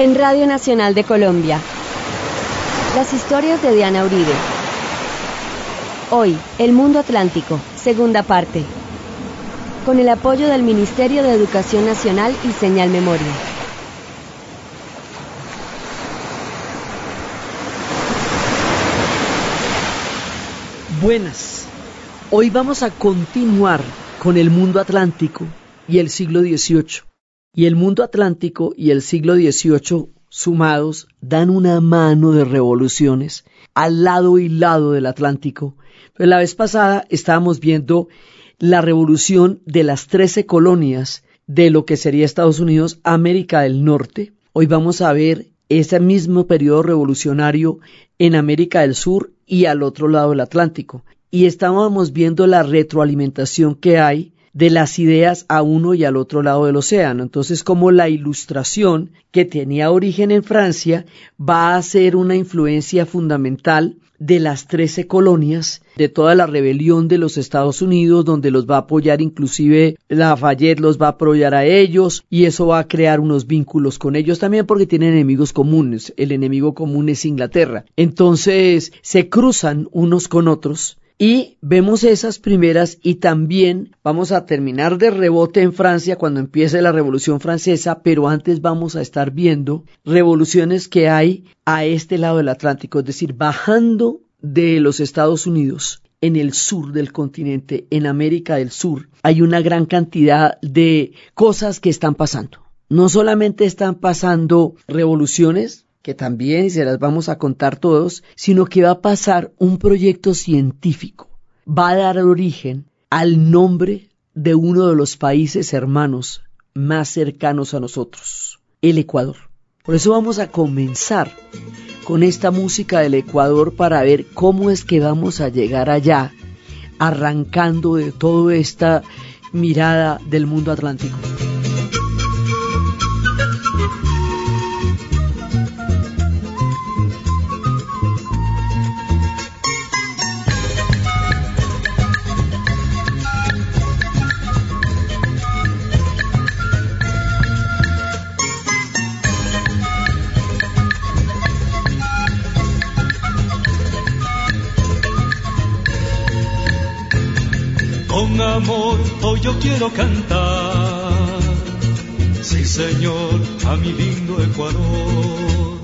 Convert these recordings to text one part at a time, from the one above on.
En Radio Nacional de Colombia. Las historias de Diana Uribe. Hoy, El Mundo Atlántico, segunda parte. Con el apoyo del Ministerio de Educación Nacional y Señal Memoria. Buenas. Hoy vamos a continuar con el mundo atlántico y el siglo XVIII y el mundo atlántico y el siglo XVIII sumados dan una mano de revoluciones al lado y lado del Atlántico. Pero la vez pasada estábamos viendo la revolución de las trece colonias de lo que sería Estados Unidos, América del Norte. Hoy vamos a ver ese mismo periodo revolucionario en América del Sur y al otro lado del Atlántico. Y estábamos viendo la retroalimentación que hay de las ideas a uno y al otro lado del océano. Entonces, como la ilustración que tenía origen en Francia va a ser una influencia fundamental de las trece colonias, de toda la rebelión de los Estados Unidos, donde los va a apoyar inclusive Lafayette los va a apoyar a ellos y eso va a crear unos vínculos con ellos también porque tienen enemigos comunes. El enemigo común es Inglaterra. Entonces se cruzan unos con otros y vemos esas primeras y también vamos a terminar de rebote en Francia cuando empiece la Revolución Francesa, pero antes vamos a estar viendo revoluciones que hay a este lado del Atlántico, es decir, bajando de los Estados Unidos en el sur del continente, en América del Sur, hay una gran cantidad de cosas que están pasando. No solamente están pasando revoluciones, que también se las vamos a contar todos, sino que va a pasar un proyecto científico. Va a dar origen al nombre de uno de los países hermanos más cercanos a nosotros, el Ecuador. Por eso vamos a comenzar con esta música del Ecuador para ver cómo es que vamos a llegar allá, arrancando de toda esta mirada del mundo atlántico. Hoy yo quiero cantar. Sí, Señor, a mi lindo Ecuador.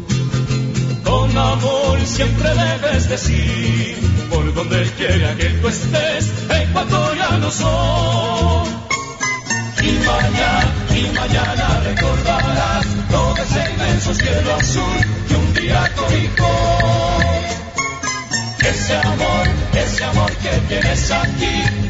Con amor siempre debes decir, por donde quiera que tú estés, ecuatoriano soy. Y mañana, y mañana recordarás todo ese inmenso cielo azul que un día cobijó. Ese amor, ese amor que tienes aquí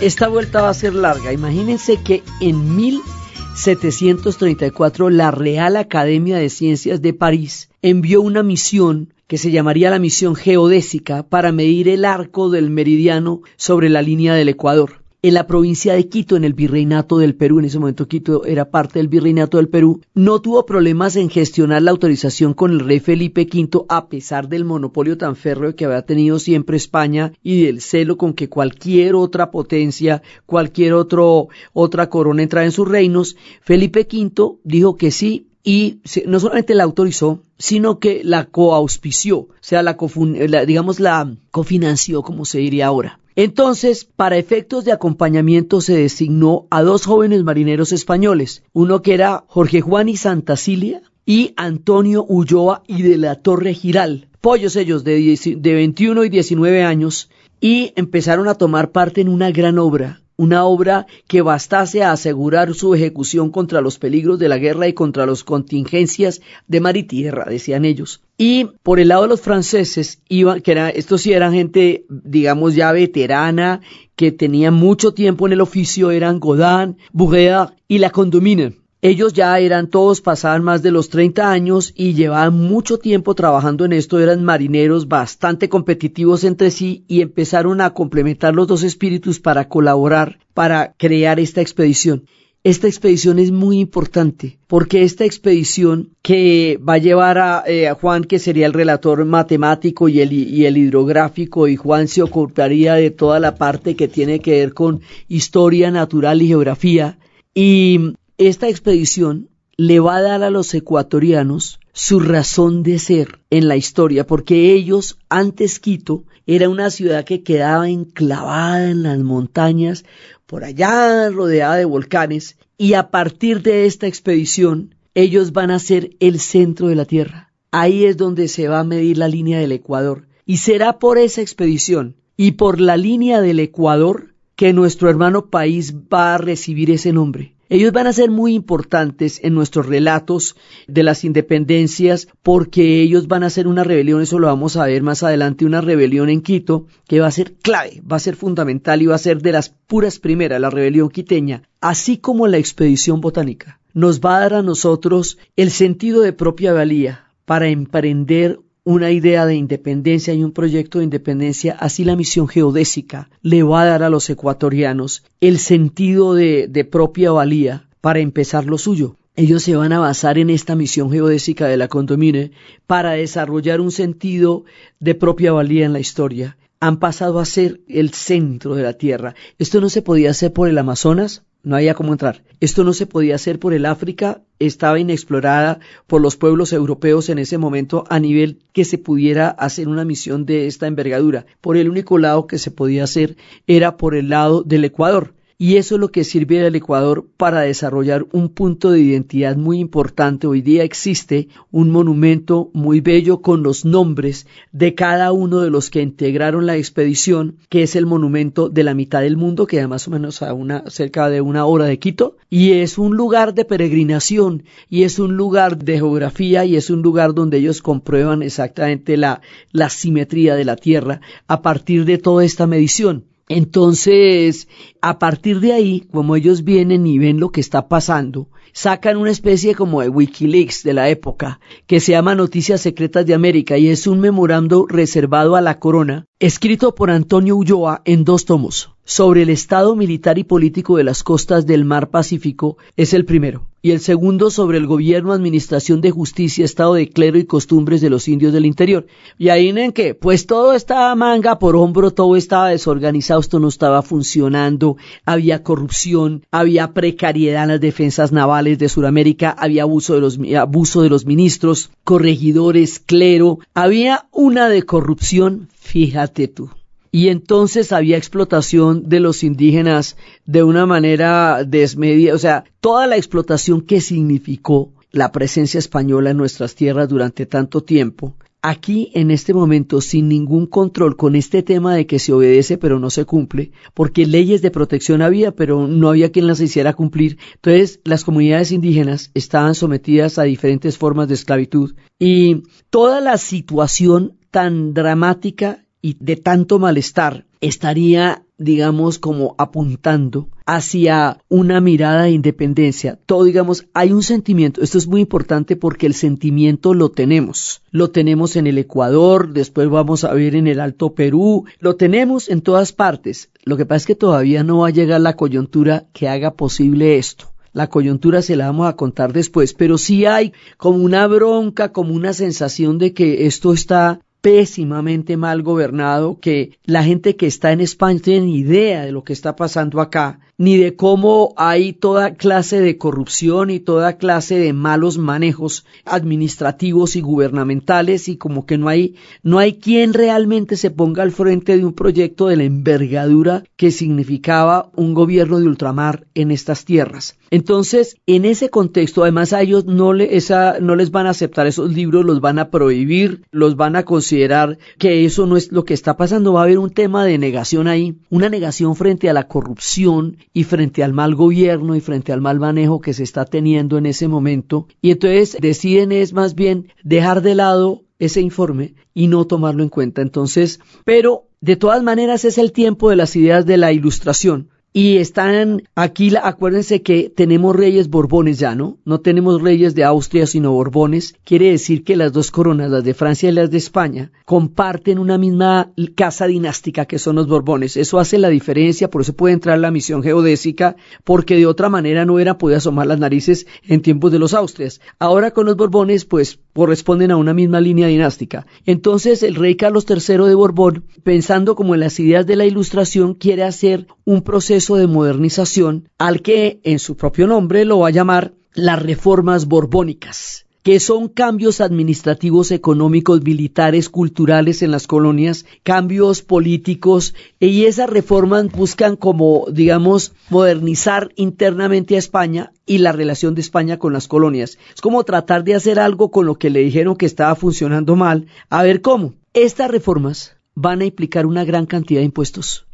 esta vuelta va a ser larga. Imagínense que en 1734 la Real Academia de Ciencias de París envió una misión que se llamaría la misión geodésica para medir el arco del meridiano sobre la línea del Ecuador en la provincia de Quito, en el virreinato del Perú, en ese momento Quito era parte del virreinato del Perú, no tuvo problemas en gestionar la autorización con el rey Felipe V a pesar del monopolio tan férreo que había tenido siempre España y del celo con que cualquier otra potencia, cualquier otro, otra corona entrara en sus reinos, Felipe V dijo que sí y no solamente la autorizó, sino que la coauspició, o sea, la, digamos la cofinanció, como se diría ahora. Entonces, para efectos de acompañamiento se designó a dos jóvenes marineros españoles, uno que era Jorge Juan y Santacilia y Antonio Ulloa y de la Torre Giral, pollos ellos de, de 21 y 19 años, y empezaron a tomar parte en una gran obra, una obra que bastase a asegurar su ejecución contra los peligros de la guerra y contra las contingencias de mar y tierra, decían ellos. Y por el lado de los franceses, iban, que era, estos sí eran gente, digamos, ya veterana, que tenía mucho tiempo en el oficio, eran Godin, Bourgeat y la Condomine. Ellos ya eran todos, pasaban más de los 30 años y llevaban mucho tiempo trabajando en esto, eran marineros bastante competitivos entre sí y empezaron a complementar los dos espíritus para colaborar, para crear esta expedición. Esta expedición es muy importante porque esta expedición que va a llevar eh, a, Juan, que sería el relator matemático y el, y el hidrográfico, y Juan se ocuparía de toda la parte que tiene que ver con historia natural y geografía, Y esta expedición le va a dar a los ecuatorianos su razón de ser en la historia, porque ellos, antes Quito, era una ciudad que quedaba enclavada en las montañas, por allá rodeada de volcanes, y a partir de esta expedición, ellos van a ser el centro de la Tierra. Ahí es donde se va a medir la línea del Ecuador. Y será por esa expedición y por la línea del Ecuador que nuestro hermano país va a recibir ese nombre. Ellos van a ser muy importantes en nuestros relatos de las independencias porque ellos van a hacer una rebelión, eso lo vamos a ver más adelante, una rebelión en Quito que va a ser clave, va a ser fundamental y va a ser de las puras primeras, la rebelión quiteña, así como la expedición botánica. Nos va a dar a nosotros el sentido de propia valía para emprender una idea de independencia y un proyecto de independencia, así la misión geodésica le va a dar a los ecuatorianos el sentido de, de propia valía para empezar lo suyo. Ellos se van a basar en esta misión geodésica de la condomine para desarrollar un sentido de propia valía en la historia. Han pasado a ser el centro de la Tierra. Esto no se podía hacer por el Amazonas, no había cómo entrar. Esto no se podía hacer por el África, estaba inexplorada por los pueblos europeos en ese momento a nivel que se pudiera hacer una misión de esta envergadura. Por el único lado que se podía hacer era por el lado del Ecuador y eso es lo que sirve al Ecuador para desarrollar un punto de identidad muy importante. Hoy día existe un monumento muy bello con los nombres de cada uno de los que integraron la expedición, que es el monumento de la mitad del mundo, que más o menos a una, cerca de una hora de Quito, y es un lugar de peregrinación, y es un lugar de geografía, y es un lugar donde ellos comprueban exactamente la, la simetría de la Tierra a partir de toda esta medición. Entonces, a partir de ahí, como ellos vienen y ven lo que está pasando, sacan una especie como de Wikileaks de la época, que se llama Noticias Secretas de América y es un memorando reservado a la corona, escrito por Antonio Ulloa en dos tomos sobre el estado militar y político de las costas del mar Pacífico es el primero, y el segundo sobre el gobierno, administración de justicia, estado de clero y costumbres de los indios del interior. Y ahí en que, pues todo estaba manga por hombro, todo estaba desorganizado, esto no estaba funcionando, había corrupción, había precariedad en las defensas navales de Sudamérica, había abuso de los, abuso de los ministros, corregidores, clero, había una de corrupción, fíjate tú y entonces había explotación de los indígenas de una manera desmedida, o sea, toda la explotación que significó la presencia española en nuestras tierras durante tanto tiempo, aquí en este momento sin ningún control con este tema de que se obedece pero no se cumple, porque leyes de protección había pero no había quien las hiciera cumplir, entonces las comunidades indígenas estaban sometidas a diferentes formas de esclavitud y toda la situación tan dramática y de tanto malestar estaría, digamos, como apuntando hacia una mirada de independencia. Todo, digamos, hay un sentimiento. Esto es muy importante porque el sentimiento lo tenemos. Lo tenemos en el Ecuador, después vamos a ver en el Alto Perú, lo tenemos en todas partes. Lo que pasa es que todavía no va a llegar la coyuntura que haga posible esto. La coyuntura se la vamos a contar después, pero sí hay como una bronca, como una sensación de que esto está pésimamente mal gobernado, que la gente que está en España no tiene ni idea de lo que está pasando acá, ni de cómo hay toda clase de corrupción y toda clase de malos manejos administrativos y gubernamentales y como que no hay no hay quien realmente se ponga al frente de un proyecto de la envergadura que significaba un gobierno de ultramar en estas tierras. Entonces, en ese contexto, además a ellos no, le, esa, no les van a aceptar esos libros, los van a prohibir, los van a considerar que eso no es lo que está pasando. Va a haber un tema de negación ahí, una negación frente a la corrupción y frente al mal gobierno y frente al mal manejo que se está teniendo en ese momento. Y entonces deciden es más bien dejar de lado ese informe y no tomarlo en cuenta. Entonces, pero de todas maneras es el tiempo de las ideas de la ilustración. Y están aquí, acuérdense que tenemos reyes borbones ya, ¿no? No tenemos reyes de Austria, sino borbones. Quiere decir que las dos coronas, las de Francia y las de España, comparten una misma casa dinástica que son los borbones. Eso hace la diferencia, por eso puede entrar la misión geodésica, porque de otra manera no hubiera podido asomar las narices en tiempos de los Austrias. Ahora con los borbones, pues corresponden a una misma línea dinástica. Entonces el rey Carlos III de Borbón, pensando como en las ideas de la Ilustración, quiere hacer un proceso de modernización al que en su propio nombre lo va a llamar las reformas borbónicas que son cambios administrativos, económicos, militares, culturales en las colonias, cambios políticos, y esas reformas buscan como, digamos, modernizar internamente a España y la relación de España con las colonias. Es como tratar de hacer algo con lo que le dijeron que estaba funcionando mal, a ver cómo. Estas reformas van a implicar una gran cantidad de impuestos.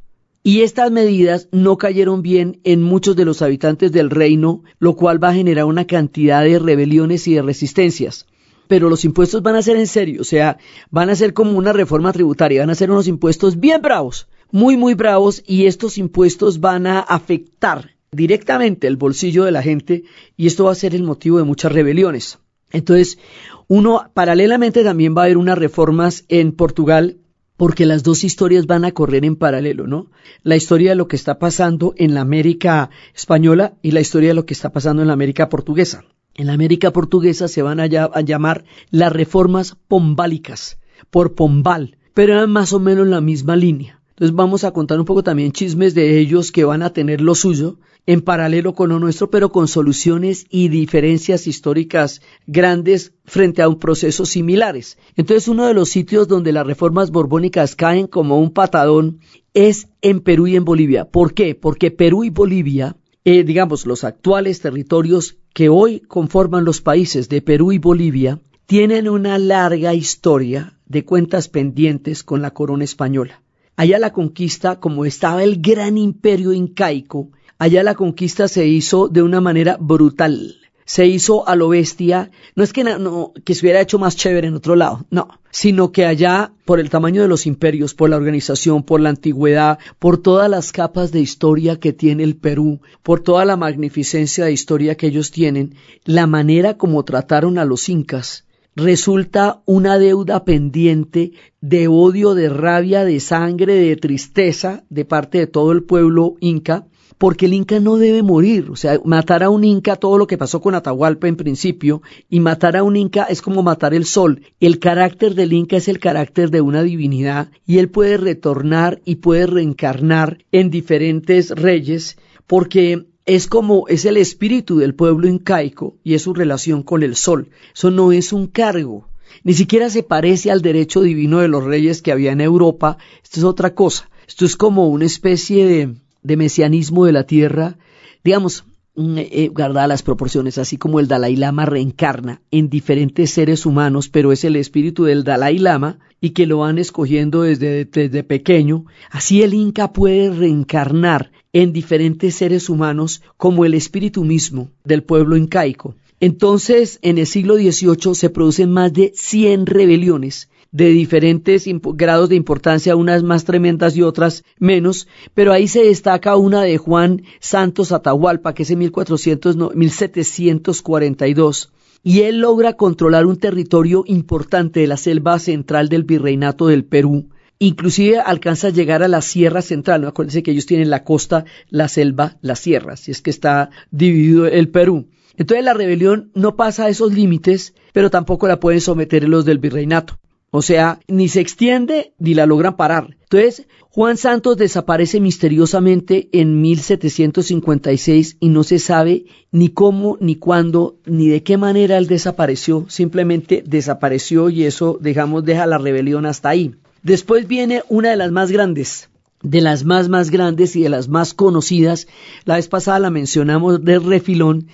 Y estas medidas no cayeron bien en muchos de los habitantes del reino, lo cual va a generar una cantidad de rebeliones y de resistencias. Pero los impuestos van a ser en serio, o sea, van a ser como una reforma tributaria, van a ser unos impuestos bien bravos, muy, muy bravos, y estos impuestos van a afectar directamente el bolsillo de la gente, y esto va a ser el motivo de muchas rebeliones. Entonces, uno, paralelamente también va a haber unas reformas en Portugal porque las dos historias van a correr en paralelo, ¿no? La historia de lo que está pasando en la América española y la historia de lo que está pasando en la América portuguesa. En la América portuguesa se van a, llamar las reformas pombálicas, por Pombal, pero eran más o menos la misma línea. Entonces vamos a contar un poco también chismes de ellos que van a tener lo suyo en paralelo con lo nuestro, pero con soluciones y diferencias históricas grandes frente a un proceso similares. Entonces uno de los sitios donde las reformas borbónicas caen como un patadón es en Perú y en Bolivia. ¿Por qué? Porque Perú y Bolivia, eh, digamos, los actuales territorios que hoy conforman los países de Perú y Bolivia, tienen una larga historia de cuentas pendientes con la corona española. Allá la conquista, como estaba el gran imperio incaico, allá la conquista se hizo de una manera brutal. Se hizo a lo bestia, no es que, no, que se hubiera hecho más chévere en otro lado, no, sino que allá, por el tamaño de los imperios, por la organización, por la antigüedad, por todas las capas de historia que tiene el Perú, por toda la magnificencia de historia que ellos tienen, la manera como trataron a los incas, resulta una deuda pendiente de odio, de rabia, de sangre, de tristeza de parte de todo el pueblo inca, porque el inca no debe morir, o sea, matar a un inca, todo lo que pasó con Atahualpa en principio, y matar a un inca es como matar el sol. El carácter del inca es el carácter de una divinidad, y él puede retornar y puede reencarnar en diferentes reyes, porque es como es el espíritu del pueblo incaico y es su relación con el sol. Eso no es un cargo, ni siquiera se parece al derecho divino de los reyes que había en Europa. Esto es otra cosa. Esto es como una especie de, mesianismo de la tierra. Digamos, mm, eh, guarda las proporciones, así como el Dalai Lama reencarna en diferentes seres humanos, pero es el espíritu del Dalai Lama y que lo van escogiendo desde, desde pequeño, así el Inca puede reencarnar en diferentes seres humanos como el espíritu mismo del pueblo incaico. Entonces, en el siglo XVIII se producen más de 100 rebeliones de diferentes grados de importancia, unas más tremendas y otras menos, pero ahí se destaca una de Juan Santos Atahualpa, que es en 1400, 1742, y él logra controlar un territorio importante de la selva central del virreinato del Perú, Inclusive alcanza a llegar a la Sierra Central. ¿no? Acuérdense que ellos tienen la costa, la selva, la sierra, si es que está dividido el Perú. Entonces la rebelión no pasa a esos límites, pero tampoco la pueden someter los del virreinato. O sea, ni se extiende ni la logran parar. Entonces, Juan Santos desaparece misteriosamente en 1756 y no se sabe ni cómo, ni cuándo, ni de qué manera él desapareció. Simplemente desapareció y eso, digamos, deja la rebelión hasta ahí. Después viene una de las más grandes, de las más más grandes y de las más conocidas. La vez pasada la mencionamos de refilón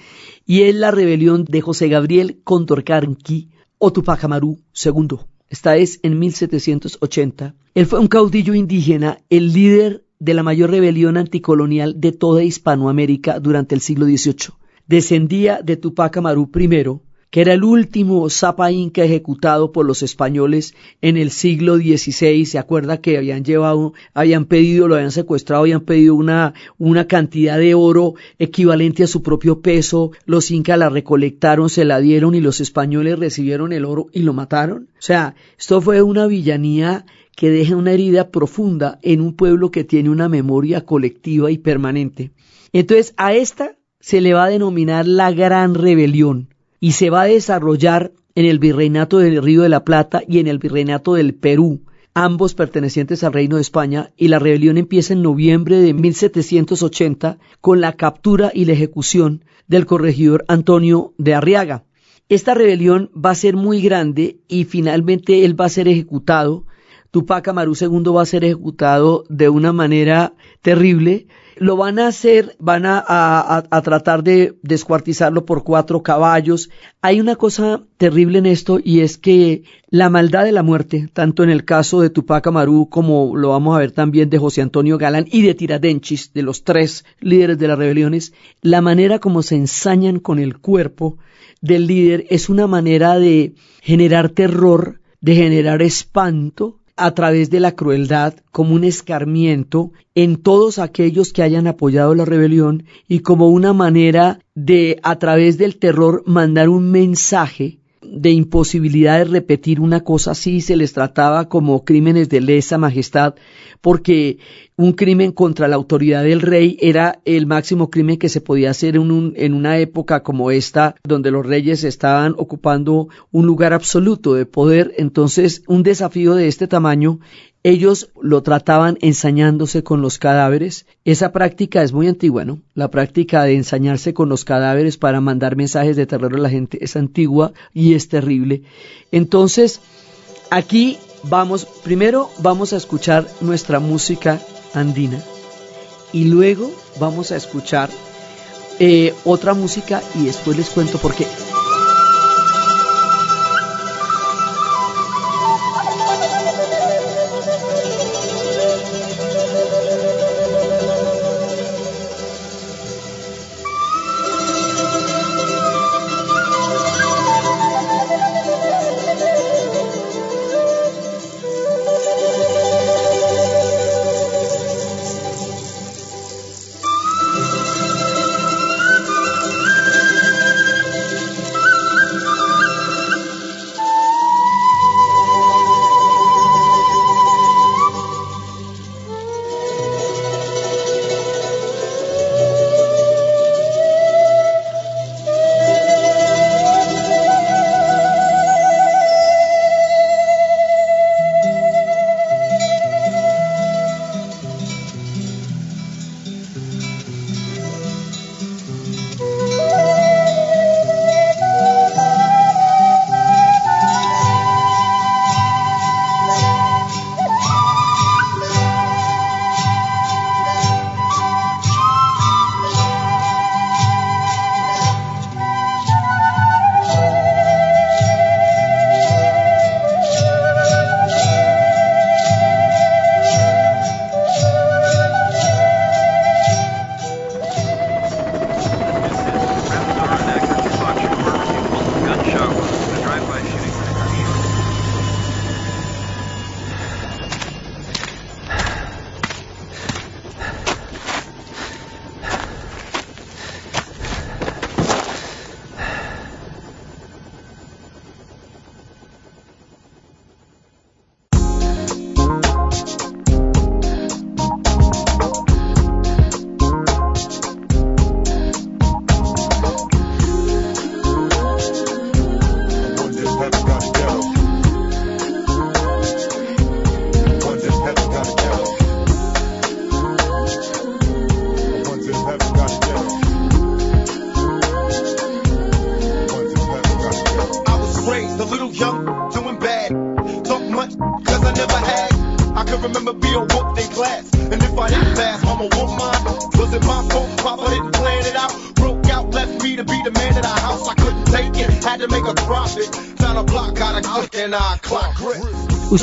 y es la rebelión de José Gabriel Condorcanqui o Tupac Amaru II. Esta es en 1780. Él fue un caudillo indígena, el líder de la mayor rebelión anticolonial de toda Hispanoamérica durante el siglo XVIII. Descendía de Tupac Amaru I, que era el último Zapa Inca ejecutado por los españoles en el siglo XVI. Se acuerda que habían llevado, habían pedido, lo habían secuestrado, habían pedido una, una cantidad de oro equivalente a su propio peso. Los incas la recolectaron, se la dieron y los españoles recibieron el oro y lo mataron. O sea, esto fue una villanía que deja una herida profunda en un pueblo que tiene una memoria colectiva y permanente. Entonces, a esta se le va a denominar la gran rebelión y se va a desarrollar en el virreinato del Río de la Plata y en el virreinato del Perú, ambos pertenecientes al Reino de España, y la rebelión empieza en noviembre de 1780 con la captura y la ejecución del corregidor Antonio de Arriaga. Esta rebelión va a ser muy grande y finalmente él va a ser ejecutado. Tupac Amaru II va a ser ejecutado de una manera terrible lo van a hacer, van a, tratar de descuartizarlo por cuatro caballos. Hay una cosa terrible en esto y es que la maldad de la muerte, tanto en el caso de Tupac Amaru como lo vamos a ver también de José Antonio Galán y de Tiradenchis, de los tres líderes de las rebeliones, la manera como se ensañan con el cuerpo del líder es una manera de generar terror, de generar espanto, a través de la crueldad como un escarmiento en todos aquellos que hayan apoyado la rebelión y como una manera de, a través del terror, mandar un mensaje de imposibilidad de repetir una cosa así, se les trataba como crímenes de lesa majestad, porque un crimen contra la autoridad del rey era el máximo crimen que se podía hacer en, en una época como esta, donde los reyes estaban ocupando un lugar absoluto de poder. Entonces, un desafío de este tamaño ellos lo trataban ensañándose con los cadáveres. Esa práctica es muy antigua, ¿no? La práctica de ensañarse con los cadáveres para mandar mensajes de terror a la gente es antigua y es terrible. Entonces, aquí vamos, primero vamos a escuchar nuestra música andina y luego vamos a escuchar eh, otra música y después les cuento por qué.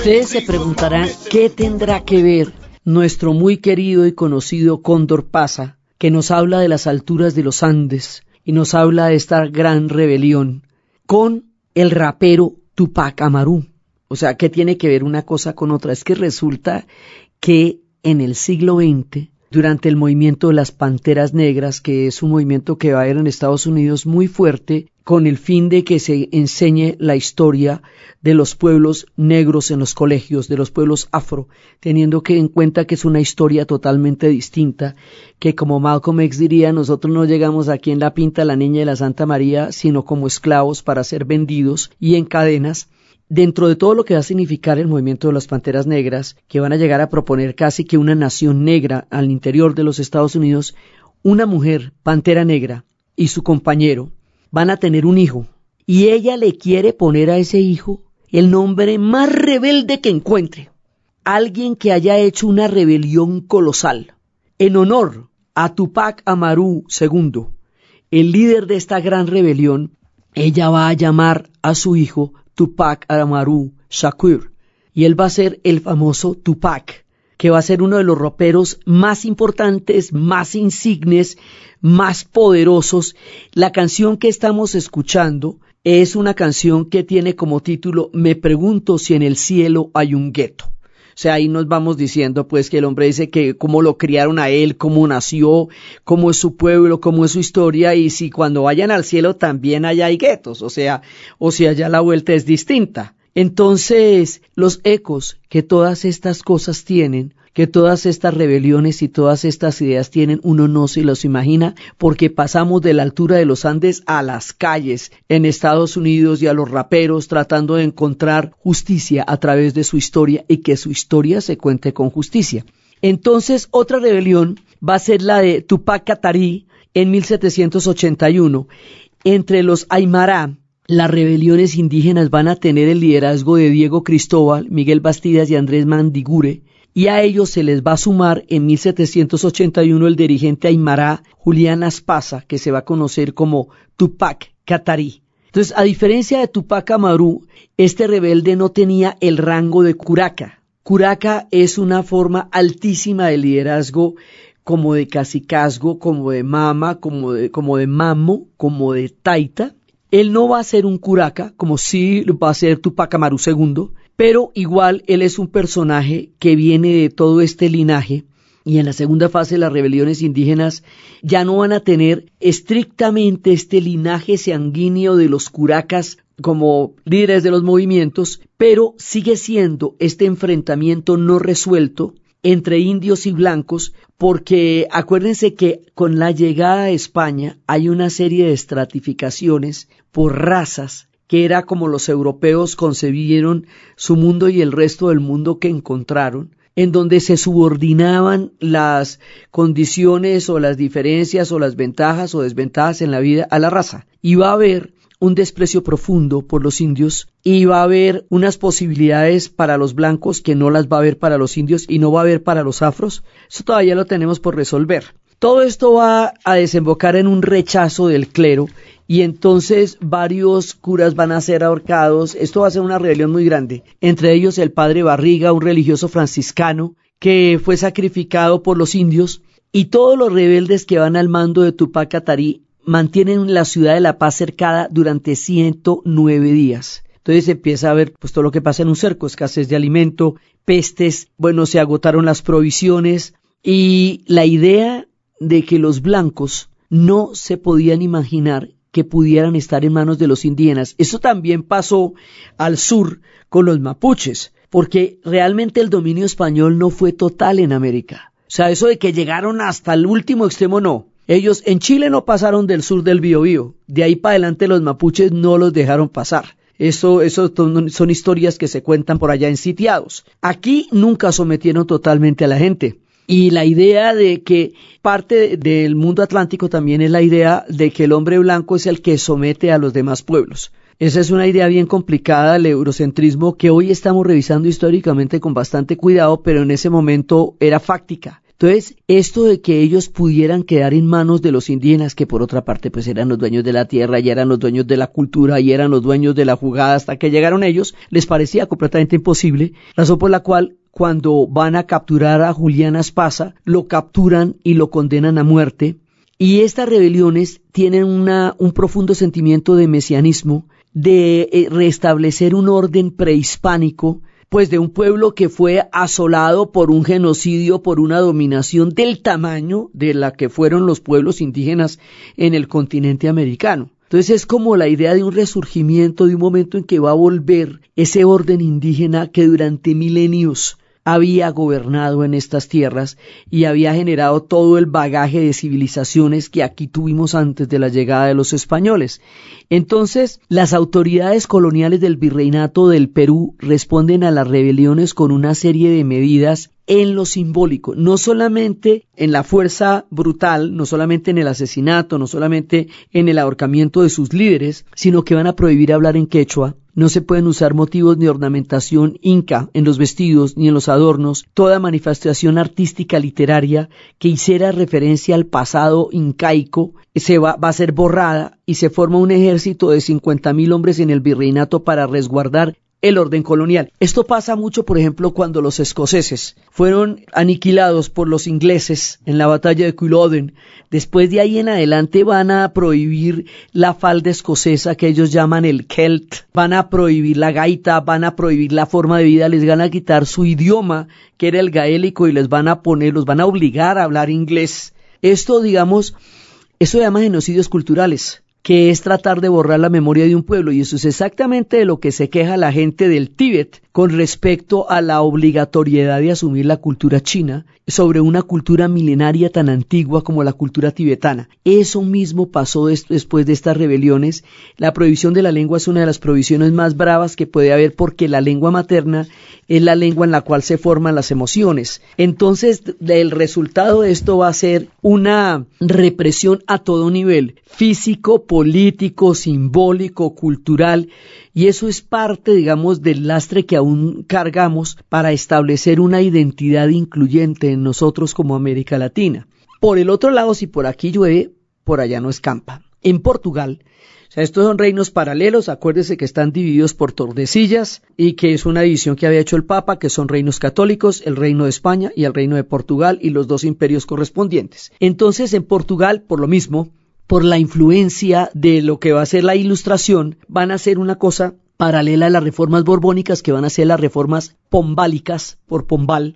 Ustedes se preguntarán qué tendrá que ver nuestro muy querido y conocido Cóndor Pasa, que nos habla de las alturas de los Andes y nos habla de esta gran rebelión, con el rapero Tupac Amaru. O sea, ¿qué tiene que ver una cosa con otra? Es que resulta que en el siglo XX, durante el movimiento de las Panteras Negras, que es un movimiento que va a ir en Estados Unidos muy fuerte, con el fin de que se enseñe la historia de los pueblos negros en los colegios, de los pueblos afro, teniendo que en cuenta que es una historia totalmente distinta, que como Malcolm X diría, nosotros no llegamos aquí en la pinta la niña de la Santa María, sino como esclavos para ser vendidos y en cadenas, dentro de todo lo que va a significar el movimiento de las Panteras Negras, que van a llegar a proponer casi que una nación negra al interior de los Estados Unidos, una mujer, Pantera Negra, y su compañero van a tener un hijo, y ella le quiere poner a ese hijo el nombre más rebelde que encuentre, alguien que haya hecho una rebelión colosal, en honor a Tupac Amaru II, el líder de esta gran rebelión, ella va a llamar a su hijo Tupac Amaru Shakur, y él va a ser el famoso Tupac, que va a ser uno de los roperos más importantes, más insignes, más poderosos. La canción que estamos escuchando es una canción que tiene como título Me pregunto si en el cielo hay un gueto. O sea, ahí nos vamos diciendo pues que el hombre dice que cómo lo criaron a él, cómo nació, cómo es su pueblo, cómo es su historia y si cuando vayan al cielo también allá hay guetos, o sea, o si allá la vuelta es distinta. Entonces, los ecos que todas estas cosas tienen, que todas estas rebeliones y todas estas ideas tienen, uno no se los imagina, porque pasamos de la altura de los Andes a las calles en Estados Unidos y a los raperos tratando de encontrar justicia a través de su historia y que su historia se cuente con justicia. Entonces, otra rebelión va a ser la de Tupac Katari en 1781 entre los Aymara, las rebeliones indígenas van a tener el liderazgo de Diego Cristóbal, Miguel Bastidas y Andrés Mandigure, y a ellos se les va a sumar en 1781 el dirigente Aymara Julián Aspasa, que se va a conocer como Tupac Katari. Entonces, a diferencia de Tupac Amaru, este rebelde no tenía el rango de curaca. Curaca es una forma altísima de liderazgo como de cacicazgo, como de mama, como de, como de mamo, como de taita, él no va a ser un curaca, como sí va a ser Tupac Amaru II, pero igual él es un personaje que viene de todo este linaje y en la segunda fase las rebeliones indígenas ya no van a tener estrictamente este linaje sanguíneo de los curacas como líderes de los movimientos, pero sigue siendo este enfrentamiento no resuelto entre indios y blancos, porque acuérdense que con la llegada a España hay una serie de estratificaciones por razas que era como los europeos concebieron su mundo y el resto del mundo que encontraron, en donde se subordinaban las condiciones o las diferencias o las ventajas o desventajas en la vida a la raza. Y va a haber un desprecio profundo por los indios y va a haber unas posibilidades para los blancos que no las va a haber para los indios y no va a haber para los afros. Eso todavía lo tenemos por resolver. Todo esto va a desembocar en un rechazo del clero y entonces varios curas van a ser ahorcados. Esto va a ser una rebelión muy grande. Entre ellos el padre Barriga, un religioso franciscano que fue sacrificado por los indios y todos los rebeldes que van al mando de Tupac Katari mantienen la ciudad de La Paz cercada durante 109 días. Entonces empieza a ver pues todo lo que pasa en un cerco, escasez de alimento, pestes, bueno, se agotaron las provisiones y la idea de que los blancos no se podían imaginar que pudieran estar en manos de los indígenas. Eso también pasó al sur con los mapuches, porque realmente el dominio español no fue total en América. O sea, eso de que llegaron hasta el último extremo no. Ellos en Chile no pasaron del sur del Biobío. De ahí para adelante los mapuches no los dejaron pasar. Eso, eso son historias que se cuentan por allá en sitiados. Aquí nunca sometieron totalmente a la gente. Y la idea de que parte del mundo atlántico también es la idea de que el hombre blanco es el que somete a los demás pueblos. Esa es una idea bien complicada del eurocentrismo que hoy estamos revisando históricamente con bastante cuidado, pero en ese momento era fáctica. Entonces, esto de que ellos pudieran quedar en manos de los indígenas, que por otra parte pues eran los dueños de la tierra y eran los dueños de la cultura y eran los dueños de la jugada hasta que llegaron ellos, les parecía completamente imposible, razón por la cual cuando van a capturar a Julián Aspasa, lo capturan y lo condenan a muerte. Y estas rebeliones tienen una, un profundo sentimiento de mesianismo, de eh, restablecer un orden prehispánico pues de un pueblo que fue asolado por un genocidio, por una dominación del tamaño de la que fueron los pueblos indígenas en el continente americano. Entonces es como la idea de un resurgimiento, de un momento en que va a volver ese orden indígena que durante milenios había gobernado en estas tierras y había generado todo el bagaje de civilizaciones que aquí tuvimos antes de la llegada de los españoles. Entonces, las autoridades coloniales del virreinato del Perú responden a las rebeliones con una serie de medidas en lo simbólico, no solamente en la fuerza brutal, no solamente en el asesinato, no solamente en el ahorcamiento de sus líderes, sino que van a prohibir hablar en quechua, no se pueden usar motivos ni ornamentación inca en los vestidos ni en los adornos, toda manifestación artística literaria que hiciera referencia al pasado incaico se va, va a ser borrada y se forma un ejército de 50.000 hombres en el virreinato para resguardar el orden colonial. Esto pasa mucho, por ejemplo, cuando los escoceses fueron aniquilados por los ingleses en la batalla de Culloden. Después de ahí en adelante van a prohibir la falda escocesa que ellos llaman el Celt, van a prohibir la gaita, van a prohibir la forma de vida, les van a quitar su idioma, que era el gaélico, y les van a poner, los van a obligar a hablar inglés. Esto, digamos, eso se llama genocidios culturales que es tratar de borrar la memoria de un pueblo, y eso es exactamente de lo que se queja la gente del Tíbet con respecto a la obligatoriedad de asumir la cultura china sobre una cultura milenaria tan antigua como la cultura tibetana. Eso mismo pasó después de estas rebeliones. La prohibición de la lengua es una de las prohibiciones más bravas que puede haber porque la lengua materna es la lengua en la cual se forman las emociones. Entonces, el resultado de esto va a ser una represión a todo nivel, físico, político, simbólico, cultural, y eso es parte, digamos, del lastre que aún cargamos para establecer una identidad incluyente en nosotros como América Latina. Por el otro lado, si por aquí llueve, por allá no escampa. En Portugal, estos son reinos paralelos, acuérdese que están divididos por Tordesillas y que es una división que había hecho el Papa, que son reinos católicos, el reino de España y el reino de Portugal y los dos imperios correspondientes. Entonces, en Portugal, por lo mismo, por la influencia de lo que va a ser la ilustración, van a ser una cosa paralela a las reformas borbónicas, que van a ser las reformas pombálicas por Pombal.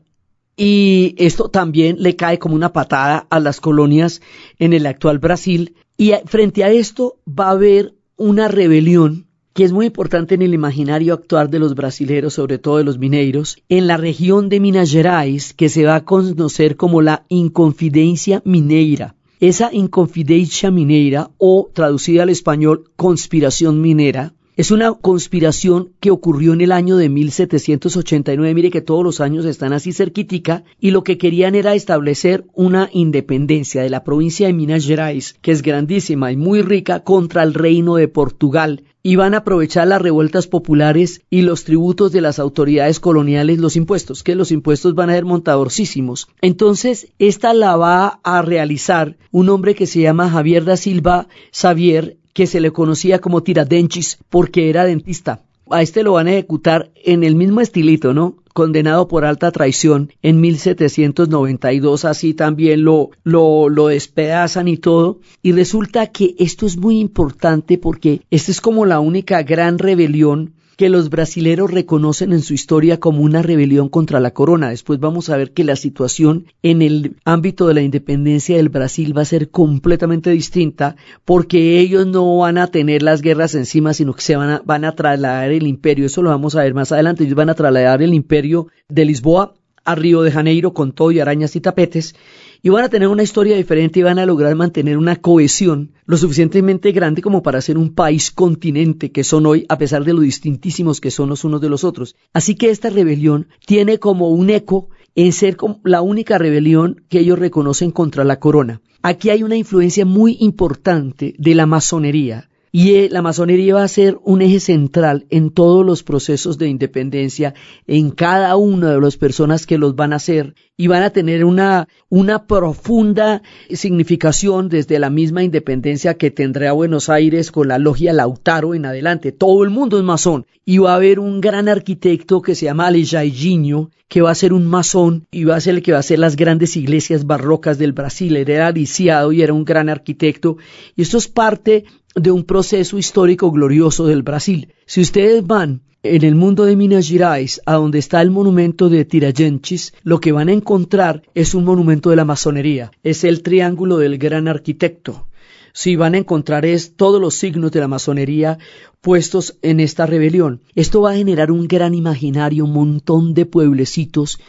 Y esto también le cae como una patada a las colonias en el actual Brasil. Y frente a esto va a haber una rebelión que es muy importante en el imaginario actual de los brasileros, sobre todo de los mineiros, en la región de Minas Gerais, que se va a conocer como la Inconfidencia Mineira. Esa inconfidencia minera o traducida al español conspiración minera es una conspiración que ocurrió en el año de 1789. Mire que todos los años están así cerquitica y lo que querían era establecer una independencia de la provincia de Minas Gerais, que es grandísima y muy rica, contra el reino de Portugal. Y van a aprovechar las revueltas populares y los tributos de las autoridades coloniales, los impuestos, que los impuestos van a ser montadorcísimos. Entonces, esta la va a realizar un hombre que se llama Javier da Silva Xavier, que se le conocía como Tiradenchis porque era dentista. A este lo van a ejecutar en el mismo estilito, ¿no? Condenado por alta traición en 1792, así también lo, lo, lo despedazan y todo. Y resulta que esto es muy importante porque esta es como la única gran rebelión que los brasileros reconocen en su historia como una rebelión contra la corona. Después vamos a ver que la situación en el ámbito de la independencia del Brasil va a ser completamente distinta porque ellos no van a tener las guerras encima, sino que se van a, van a trasladar el imperio. Eso lo vamos a ver más adelante. Ellos van a trasladar el imperio de Lisboa a Río de Janeiro con todo y arañas y tapetes y van a tener una historia diferente y van a lograr mantener una cohesión lo suficientemente grande como para ser un país continente que son hoy a pesar de lo distintísimos que son los unos de los otros. Así que esta rebelión tiene como un eco en ser la única rebelión que ellos reconocen contra la corona. Aquí hay una influencia muy importante de la masonería y eh, la masonería va a ser un eje central en todos los procesos de independencia, en cada una de las personas que los van a hacer y van a tener una, una profunda significación desde la misma independencia que tendrá Buenos Aires con la logia Lautaro en adelante. Todo el mundo es masón y va a haber un gran arquitecto que se llama Alejaillinho que va a ser un masón y va a ser el que va a hacer las grandes iglesias barrocas del Brasil. era lisiado y era un gran arquitecto y esto es parte de un proceso histórico glorioso del Brasil. Si ustedes van en el mundo de Minas Gerais, a donde está el monumento de Tiragenchis, lo que van a encontrar es un monumento de la masonería. Es el triángulo del gran arquitecto. si van a encontrar es todos los signos de la masonería puestos en esta rebelión. Esto va a generar un gran imaginario, un montón de pueblecitos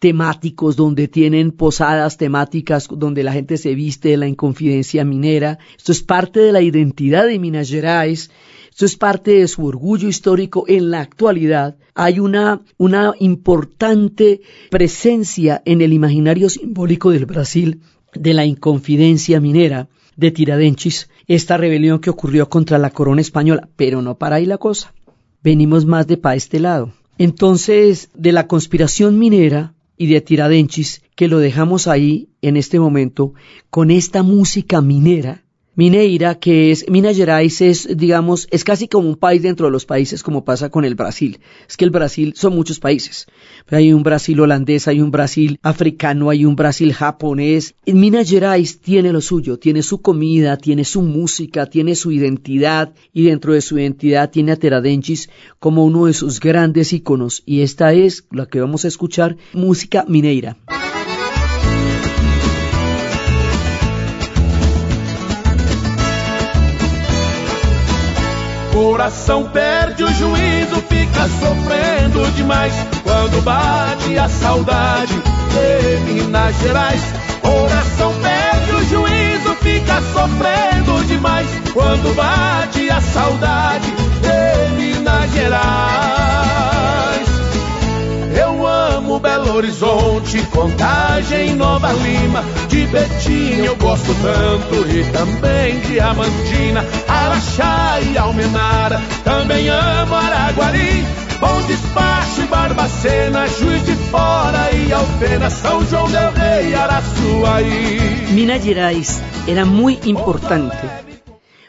temáticos donde tienen posadas temáticas donde la gente se viste de la inconfidencia minera. Esto es parte de la identidad de Minas Gerais. Esto es parte de su orgullo histórico en la actualidad. Hay una, una importante presencia en el imaginario simbólico del Brasil de la inconfidencia minera de Tiradentes, esta rebelión que ocurrió contra la corona española. Pero no para ahí la cosa. Venimos más de para este lado. Entonces, de la conspiración minera y de Tiradentes, que lo dejamos ahí en este momento, con esta música minera Mineira, que es Minas Gerais, es, digamos, es casi como un país dentro de los países, como pasa con el Brasil. Es que el Brasil son muchos países. Hay un Brasil holandés, hay un Brasil africano, hay un Brasil japonés. Minas Gerais tiene lo suyo, tiene su comida, tiene su música, tiene su identidad, y dentro de su identidad tiene a Teradenchis como uno de sus grandes íconos. Y esta es la que vamos a escuchar, música mineira. Coração perde o juízo, fica sofrendo demais quando bate a saudade de Minas Gerais. Coração perde o juízo, fica sofrendo demais quando bate a saudade de Minas Gerais. Belo Horizonte, Contagem, Nova Lima, de Betim eu gosto tanto e também de Amandina, Araxá e Almenara, também amo Araguari, Bom Despacho e Barbacena, Juiz de Fora e Alfena, São João del Rei, Araçuaí. Minas Gerais era muy importante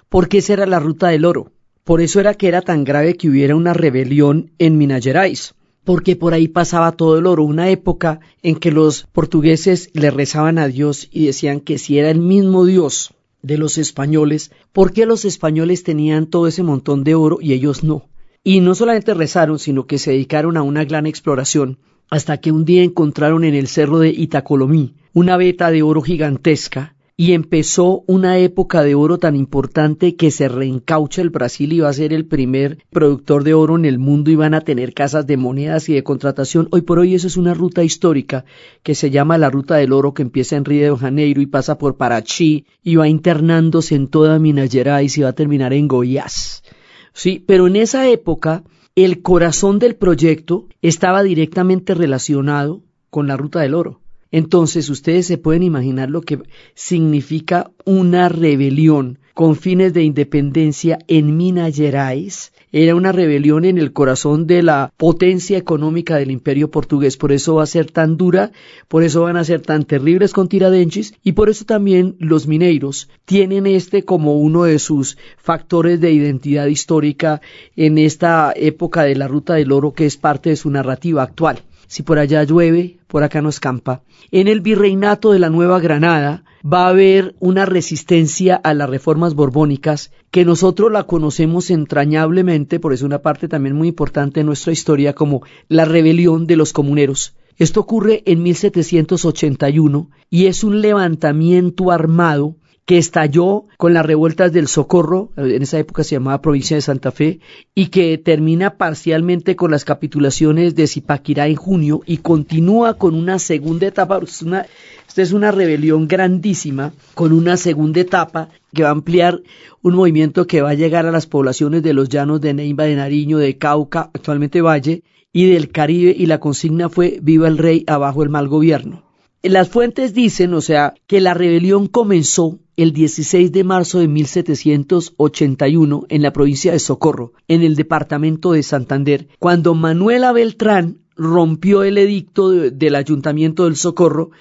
porque esa era la ruta del oro. Por eso era que era tan grave que hubiera una rebelión en Minas Gerais porque por ahí pasaba todo el oro, una época en que los portugueses le rezaban a Dios y decían que si era el mismo Dios de los españoles, ¿por qué los españoles tenían todo ese montón de oro y ellos no? Y no solamente rezaron, sino que se dedicaron a una gran exploración, hasta que un día encontraron en el cerro de Itacolomí una veta de oro gigantesca, y empezó una época de oro tan importante que se reencaucha el Brasil y va a ser el primer productor de oro en el mundo y van a tener casas de monedas y de contratación. Hoy por hoy eso es una ruta histórica que se llama la Ruta del Oro que empieza en Río de Janeiro y pasa por Parachi y va internándose en toda Minas Gerais y va a terminar en Goiás. Sí, pero en esa época el corazón del proyecto estaba directamente relacionado con la Ruta del Oro. Entonces ustedes se pueden imaginar lo que significa una rebelión con fines de independencia en Minas Gerais. Era una rebelión en el corazón de la potencia económica del imperio portugués. Por eso va a ser tan dura, por eso van a ser tan terribles con Tiradentes y por eso también los mineiros tienen este como uno de sus factores de identidad histórica en esta época de la Ruta del Oro que es parte de su narrativa actual. Si por allá llueve, por acá no escampa. En el virreinato de la Nueva Granada va a haber una resistencia a las reformas borbónicas que nosotros la conocemos entrañablemente, por eso una parte también muy importante de nuestra historia, como la rebelión de los comuneros. Esto ocurre en 1781 y es un levantamiento armado que estalló con las revueltas del Socorro, en esa época se llamaba provincia de Santa Fe, y que termina parcialmente con las capitulaciones de Zipaquirá en junio y continúa con una segunda etapa. esta es una rebelión grandísima, con una segunda etapa que va a ampliar un movimiento que va a llegar a las poblaciones de los llanos de Neiva, de Nariño, de Cauca, actualmente Valle, y del Caribe, y la consigna fue Viva el Rey, abajo el mal gobierno. Las fuentes dicen, o sea, que la rebelión comenzó el 16 de marzo de 1781 en la provincia de Socorro, en el departamento de Santander, cuando Manuela Beltrán rompió el edicto del Ayuntamiento del Socorro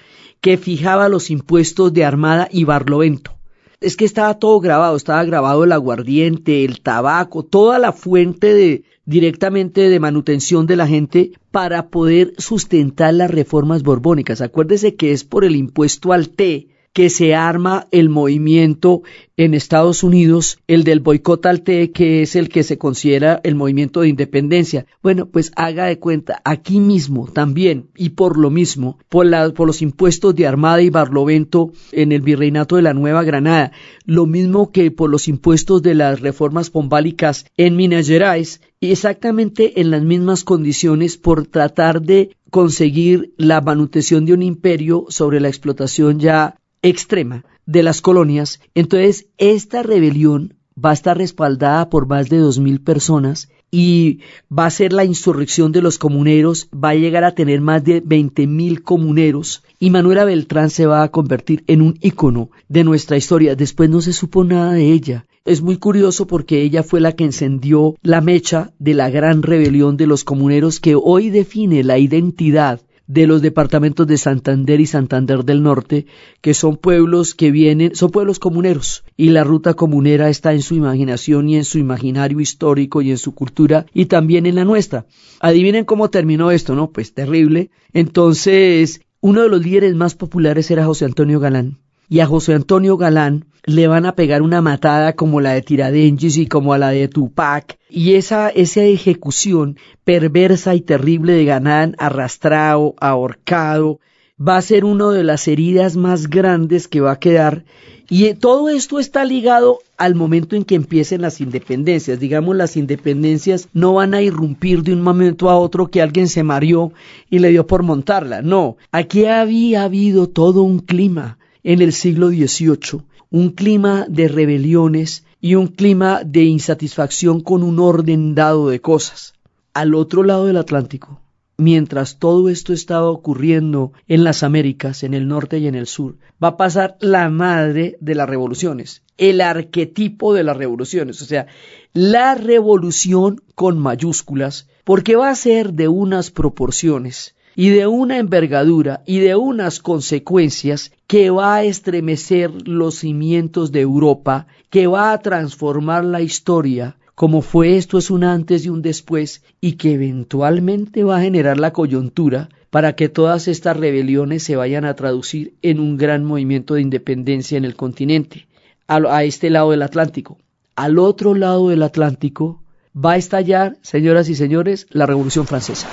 que fijaba los impuestos de Armada y Barlovento. Es que estaba todo grabado, estaba grabado el aguardiente, el tabaco, toda la fuente de directamente de manutención de la gente para poder sustentar las reformas borbónicas. Acuérdese que es por el impuesto al té, que se arma el movimiento en Estados Unidos, el del boicot al té, que es el que se considera el movimiento de independencia. Bueno, pues haga de cuenta, aquí mismo también, y por lo mismo, por, por los impuestos de Armada y Barlovento en el virreinato de la Nueva Granada, lo mismo que por los impuestos de las reformas pombálicas en Minas Gerais, exactamente en las mismas condiciones por tratar de conseguir la manutención de un imperio sobre la explotación ya extrema de las colonias, entonces esta rebelión va a estar respaldada por más de dos mil personas y va a ser la insurrección de los comuneros, va a llegar a tener más de veinte mil comuneros y Manuela Beltrán se va a convertir en un ícono de nuestra historia. Después no se supo nada de ella. Es muy curioso porque ella fue la que encendió la mecha de la gran rebelión de los comuneros que hoy define la identidad de los departamentos de Santander y Santander del Norte, que son pueblos que vienen, son pueblos comuneros, y la ruta comunera está en su imaginación y en su imaginario histórico y en su cultura y también en la nuestra. Adivinen cómo terminó esto, ¿no? Pues terrible. Entonces, uno de los líderes más populares era José Antonio Galán y a José Antonio Galán le van a pegar una matada como la de Tiradengis y como a la de Tupac. Y esa, esa ejecución perversa y terrible de Galán, arrastrado, ahorcado, va a ser una de las heridas más grandes que va a quedar. Y todo esto está ligado al momento en que empiecen las independencias. Digamos, las independencias no van a irrumpir de un momento a otro que alguien se mareó y le dio por montarla. No, aquí había habido todo un clima en el siglo XVIII, un clima de rebeliones y un clima de insatisfacción con un orden dado de cosas. Al otro lado del Atlántico, mientras todo esto estaba ocurriendo en las Américas, en el norte y en el sur, va a pasar la madre de las revoluciones, el arquetipo de las revoluciones, o sea, la revolución con mayúsculas, porque va a ser de unas proporciones y de una envergadura y de unas consecuencias que va a estremecer los cimientos de Europa, que va a transformar la historia, como fue esto es un antes y un después, y que eventualmente va a generar la coyuntura para que todas estas rebeliones se vayan a traducir en un gran movimiento de independencia en el continente, a, a este lado del Atlántico. Al otro lado del Atlántico va a estallar, señoras y señores, la Revolución Francesa.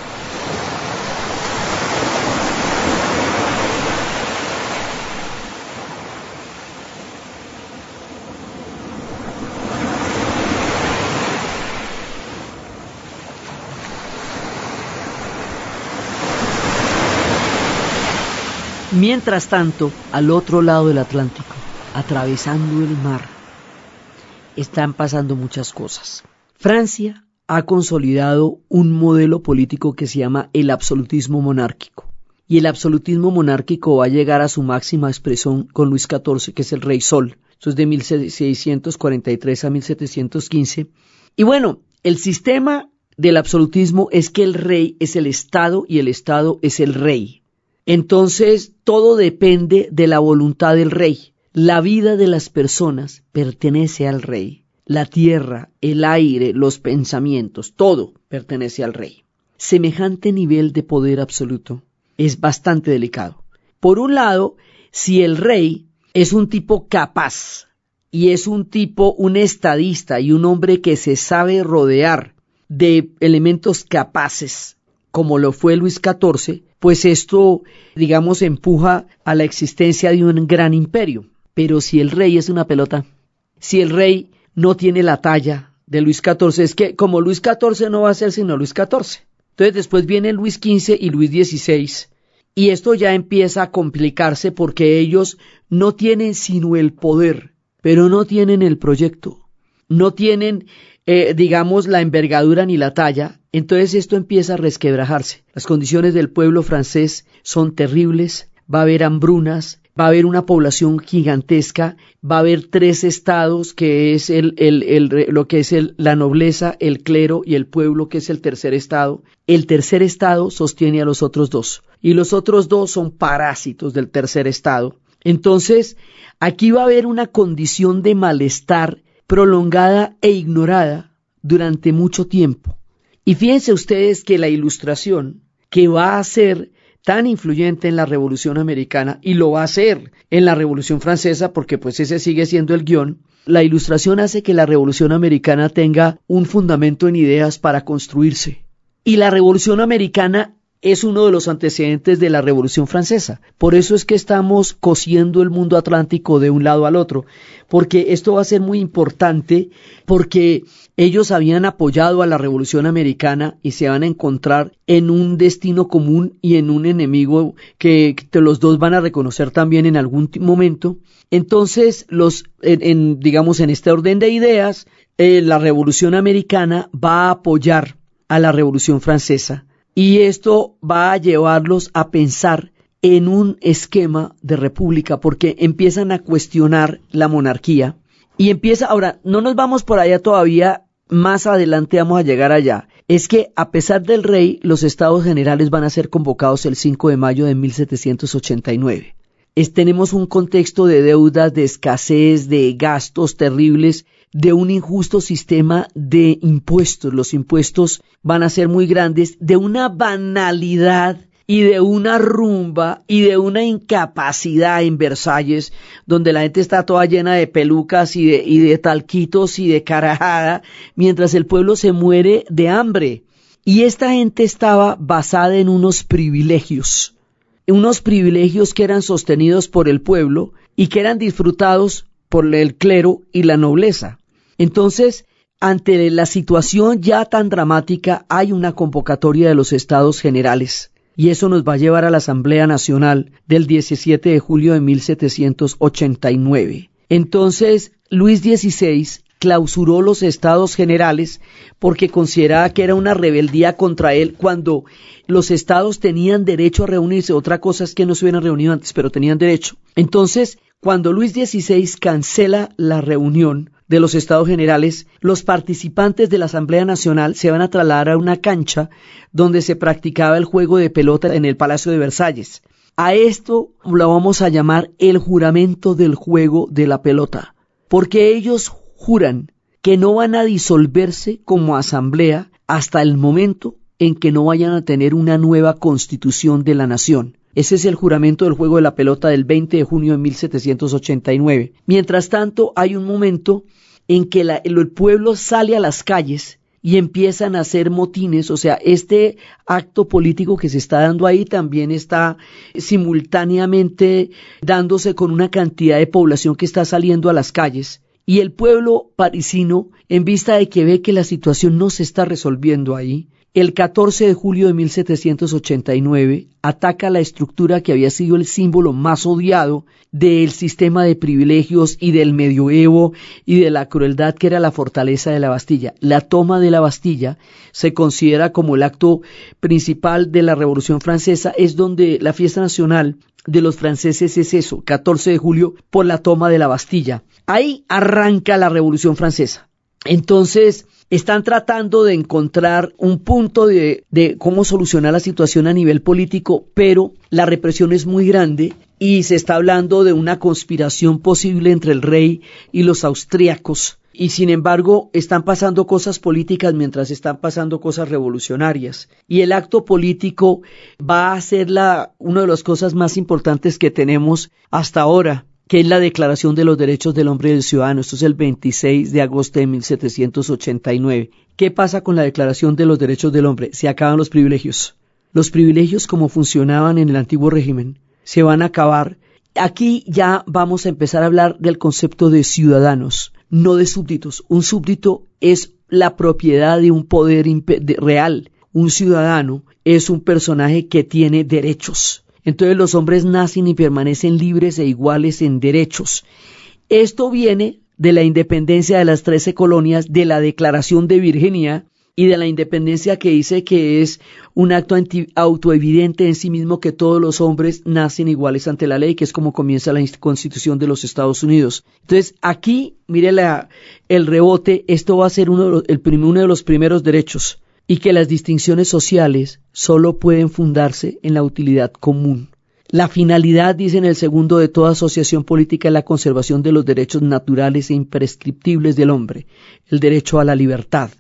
Mientras tanto, al otro lado del Atlántico, atravesando el mar, están pasando muchas cosas. Francia ha consolidado un modelo político que se llama el absolutismo monárquico. Y el absolutismo monárquico va a llegar a su máxima expresión con Luis XIV, que es el rey Sol. Eso es de 1643 a 1715. Y bueno, el sistema del absolutismo es que el rey es el Estado y el Estado es el rey. Entonces, todo depende de la voluntad del rey. La vida de las personas pertenece al rey. La tierra, el aire, los pensamientos, todo pertenece al rey. Semejante nivel de poder absoluto es bastante delicado. Por un lado, si el rey es un tipo capaz y es un tipo, un estadista y un hombre que se sabe rodear de elementos capaces, como lo fue Luis XIV, pues esto, digamos, empuja a la existencia de un gran imperio. Pero si el rey es una pelota, si el rey no tiene la talla de Luis XIV, es que como Luis XIV no va a ser sino Luis XIV. Entonces después viene Luis XV y Luis XVI, y esto ya empieza a complicarse porque ellos no tienen sino el poder, pero no tienen el proyecto, no tienen eh, digamos, la envergadura ni la talla, entonces esto empieza a resquebrajarse. Las condiciones del pueblo francés son terribles, va a haber hambrunas, va a haber una población gigantesca, va a haber tres estados que es el, el, lo que es el, la nobleza, el clero y el pueblo que es el tercer estado. El tercer estado sostiene a los otros dos y los otros dos son parásitos del tercer estado. Entonces, aquí va a haber una condición de malestar prolongada e ignorada durante mucho tiempo. Y fíjense ustedes que la ilustración que va a ser tan influyente en la Revolución Americana y lo va a ser en la Revolución Francesa porque pues ese sigue siendo el guion, la ilustración hace que la Revolución Americana tenga un fundamento en ideas para construirse. Y la Revolución Americana es uno de los antecedentes de la Revolución Francesa. Por eso es que estamos cosiendo el mundo atlántico de un lado al otro, porque esto va a ser muy importante, porque ellos habían apoyado a la Revolución Americana y se van a encontrar en un destino común y en un enemigo que, los dos van a reconocer también en algún momento. Entonces, los, en, digamos, en este orden de ideas, eh, la Revolución Americana va a apoyar a la Revolución Francesa y esto va a llevarlos a pensar en un esquema de república porque empiezan a cuestionar la monarquía y empieza, ahora, no nos vamos por allá todavía, más adelante vamos a llegar allá. Es que a pesar del rey, los estados generales van a ser convocados el 5 de mayo de 1789. Es, tenemos un contexto de deudas, de escasez, de gastos terribles, de un injusto sistema de impuestos. Los impuestos van a ser muy grandes, de una banalidad y de una rumba y de una incapacidad en Versalles, donde la gente está toda llena de pelucas y de, talquitos y de carajada, mientras el pueblo se muere de hambre. Y esta gente estaba basada en unos privilegios, unos privilegios que eran sostenidos por el pueblo y que eran disfrutados por el clero y la nobleza. Entonces, ante la situación ya tan dramática, hay una convocatoria de los estados generales y eso nos va a llevar a la Asamblea Nacional del 17 de julio de 1789. Entonces, Luis XVI clausuró los estados generales porque consideraba que era una rebeldía contra él cuando los estados tenían derecho a reunirse. Otra cosa es que no se hubieran reunido antes, pero tenían derecho. Entonces, cuando Luis XVI cancela la reunión, de los estados generales, los participantes de la Asamblea Nacional se van a trasladar a una cancha donde se practicaba el juego de pelota en el Palacio de Versalles. A esto lo vamos a llamar el juramento del juego de la pelota, porque ellos juran que no van a disolverse como asamblea hasta el momento en que no vayan a tener una nueva constitución de la nación. Ese es el juramento del juego de la pelota del 20 de junio de 1789. Mientras tanto, hay un momento en que el pueblo sale a las calles y empiezan a hacer motines, o sea, este acto político que se está dando ahí también está simultáneamente dándose con una cantidad de población que está saliendo a las calles. Y el pueblo parisino, en vista de que ve que la situación no se está resolviendo ahí, el 14 de julio de 1789 ataca la estructura que había sido el símbolo más odiado del sistema de privilegios y del medioevo y de la crueldad que era la fortaleza de la Bastilla. La toma de la Bastilla se considera como el acto principal de la Revolución Francesa, es donde la fiesta nacional de los franceses es eso, 14 de julio, por la toma de la Bastilla. Ahí arranca la Revolución Francesa. Entonces, están tratando de encontrar un punto de, cómo solucionar la situación a nivel político, pero la represión es muy grande y se está hablando de una conspiración posible entre el rey y los austríacos. Y sin embargo, están pasando cosas políticas mientras están pasando cosas revolucionarias. Y el acto político va a ser la, una de las cosas más importantes que tenemos hasta ahora que es la Declaración de los Derechos del Hombre y del Ciudadano. Esto es el 26 de agosto de 1789. ¿Qué pasa con la Declaración de los Derechos del Hombre? Se acaban los privilegios. Los privilegios como funcionaban en el antiguo régimen se van a acabar. Aquí ya vamos a empezar a hablar del concepto de ciudadanos, no de súbditos. Un súbdito es la propiedad de un poder real. Un ciudadano es un personaje que tiene derechos entonces los hombres nacen y permanecen libres e iguales en derechos. Esto viene de la independencia de las trece colonias, de la Declaración de Virginia y de la independencia que dice que es un acto autoevidente en sí mismo que todos los hombres nacen iguales ante la ley, que es como comienza la Constitución de los Estados Unidos. Entonces, aquí, mire el rebote, esto va a ser uno el, uno de los primeros derechos y que las distinciones sociales solo pueden fundarse en la utilidad común. La finalidad, dice en el segundo, de toda asociación política es la conservación de los derechos naturales e imprescriptibles del hombre, el derecho a la libertad,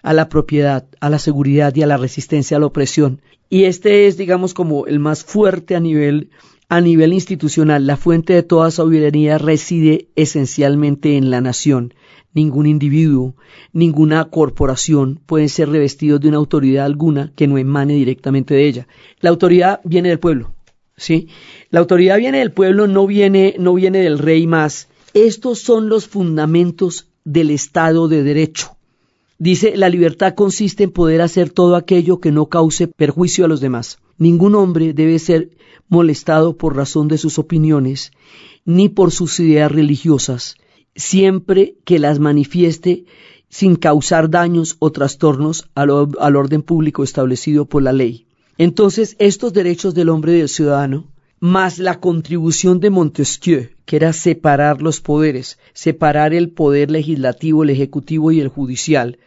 a la propiedad, a la seguridad y a la resistencia a la opresión. Y este es, digamos, como el más fuerte a nivel a nivel institucional, la fuente de toda soberanía reside esencialmente en la nación. Ningún individuo, ninguna corporación puede ser revestido de una autoridad alguna que no emane directamente de ella. La autoridad viene del pueblo, ¿sí? La autoridad viene del pueblo, no viene, no viene del rey más. Estos son los fundamentos del Estado de Derecho. Dice, la libertad consiste en poder hacer todo aquello que no cause perjuicio a los demás. Ningún hombre debe ser molestado por razón de sus opiniones, ni por sus ideas religiosas, siempre que las manifieste sin causar daños o trastornos al, orden público establecido por la ley. Entonces, estos derechos del hombre y del ciudadano, más la contribución de Montesquieu, que era separar los poderes, separar el poder legislativo, el ejecutivo y el judicial,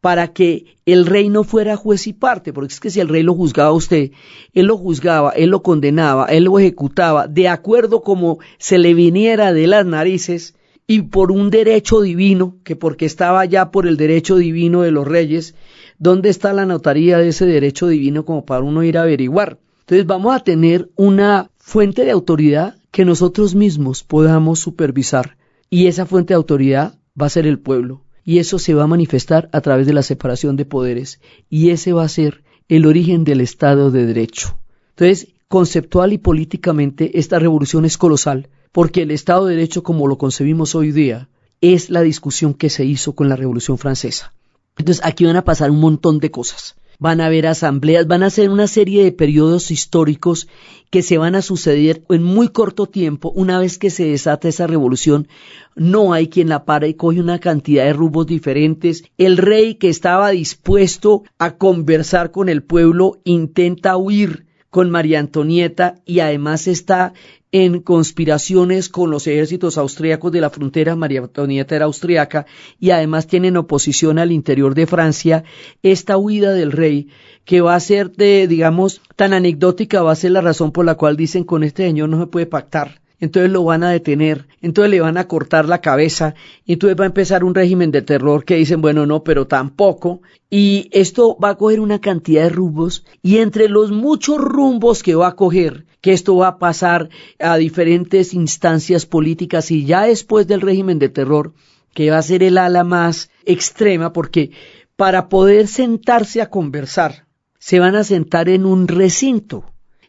para que el rey no fuera juez y parte, porque es que si el rey lo juzgaba a usted, él lo juzgaba, él lo condenaba, él lo ejecutaba, de acuerdo como se le viniera de las narices, y por un derecho divino, que porque estaba ya por el derecho divino de los reyes, ¿dónde está la notaría de ese derecho divino como para uno ir a averiguar? Entonces vamos a tener una fuente de autoridad que nosotros mismos podamos supervisar, y esa fuente de autoridad va a ser el pueblo y eso se va a manifestar a través de la separación de poderes y ese va a ser el origen del Estado de Derecho. Entonces, conceptual y políticamente esta revolución es colosal porque el Estado de Derecho como lo concebimos hoy día es la discusión que se hizo con la Revolución Francesa. Entonces, aquí van a pasar un montón de cosas van a haber asambleas, van a ser una serie de periodos históricos que se van a suceder en muy corto tiempo. Una vez que se desata esa revolución, no hay quien la para y coge una cantidad de rumbos diferentes. El rey que estaba dispuesto a conversar con el pueblo intenta huir con María Antonieta y además está en conspiraciones con los ejércitos austríacos de la frontera, María Antonieta era austriaca, y además tienen oposición al interior de Francia, esta huida del rey, que va a ser de, digamos, tan anecdótica, va a ser la razón por la cual dicen con este señor no se puede pactar entonces lo van a detener, entonces le van a cortar la cabeza, y entonces va a empezar un régimen de terror que dicen, bueno, no, pero tampoco, y esto va a coger una cantidad de rumbos, y entre los muchos rumbos que va a coger, que esto va a pasar a diferentes instancias políticas, y ya después del régimen de terror, que va a ser el ala más extrema, porque para poder sentarse a conversar, se van a sentar en un recinto,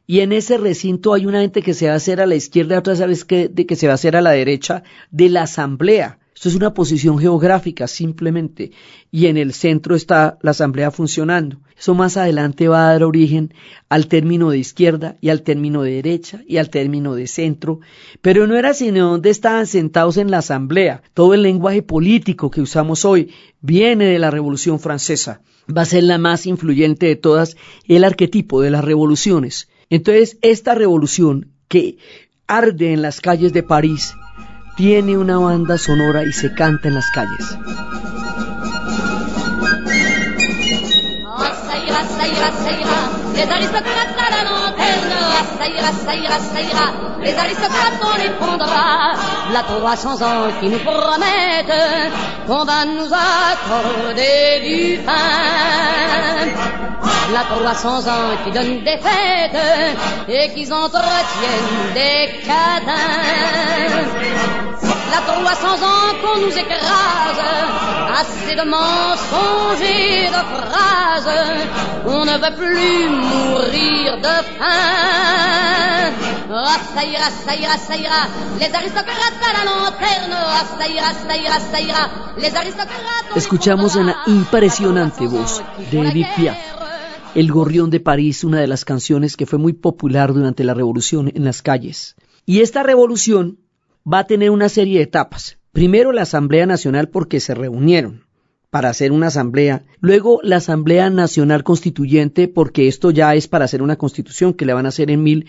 y en ese recinto hay una gente que se va a hacer a la izquierda, otra vez que, de que se va a hacer a la derecha de la asamblea. Esto es una posición geográfica simplemente. Y en el centro está la asamblea funcionando. Eso más adelante va a dar origen al término de izquierda y al término de derecha y al término de centro. Pero no era sino donde estaban sentados en la asamblea. Todo el lenguaje político que usamos hoy viene de la Revolución Francesa. Va a ser la más influyente de todas, el arquetipo de las revoluciones entonces, esta revolución que arde en las calles de París tiene una banda sonora y se canta en las calles. les aristocrates on les prendra, la 300 ans qui nous promettent qu'on va nous accorder du pain. La 300 ans qui donnent des fêtes et qui entretiennent des cadins la 300 ans qu'on nous écrase, assez de mensonges et de phrases, on ne veut plus mourir de faim. Ah, ça ira, ça ira, ça ira, les aristocrates à la lanterne, ah, ça ira, ça ira, ça ira, les aristocrates... Escuchamos la impresionante voz de Edith Piaf. El Gorrión de París, una de las canciones que fue muy popular durante la revolución en las calles. Y esta revolución va a tener una serie de etapas. Primero la Asamblea Nacional porque se reunieron para hacer una asamblea, luego la Asamblea Nacional Constituyente porque esto ya es para hacer una constitución que le van a hacer en, mil,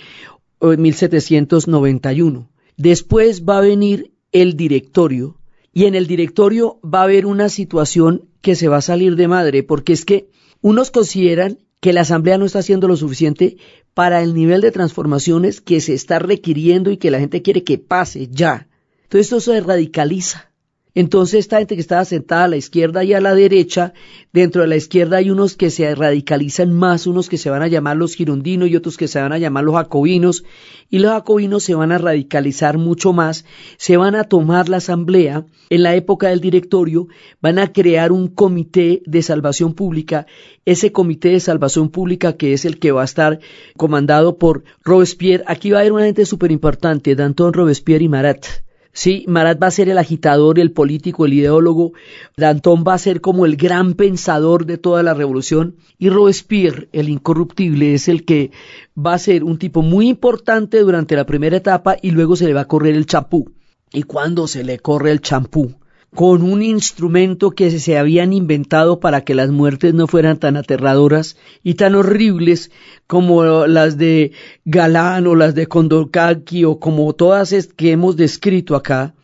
1791. Después va a venir el directorio y en el directorio va a haber una situación que se va a salir de madre porque es que unos consideran que la Asamblea no está haciendo lo suficiente para el nivel de transformaciones que se está requiriendo y que la gente quiere que pase ya. Entonces esto se radicaliza Entonces esta gente que estaba sentada a la izquierda y a la derecha, dentro de la izquierda hay unos que se radicalizan más, unos que se van a llamar los girondinos y otros que se van a llamar los jacobinos, y los jacobinos se van a radicalizar mucho más, se van a tomar la asamblea, en la época del directorio, van a crear un comité de salvación pública, ese comité de salvación pública que es el que va a estar comandado por Robespierre, aquí va a haber una gente súper importante, Danton Robespierre y Marat, Sí, Marat va a ser el agitador, el político, el ideólogo. Danton va a ser como el gran pensador de toda la revolución. Y Robespierre, el incorruptible, es el que va a ser un tipo muy importante durante la primera etapa y luego se le va a correr el champú. ¿Y cuando se le corre el champú? Con un instrumento que se habían inventado para que las muertes no fueran tan aterradoras y tan horribles como las de Galán o las de Condorcalchi o como todas que hemos descrito acá.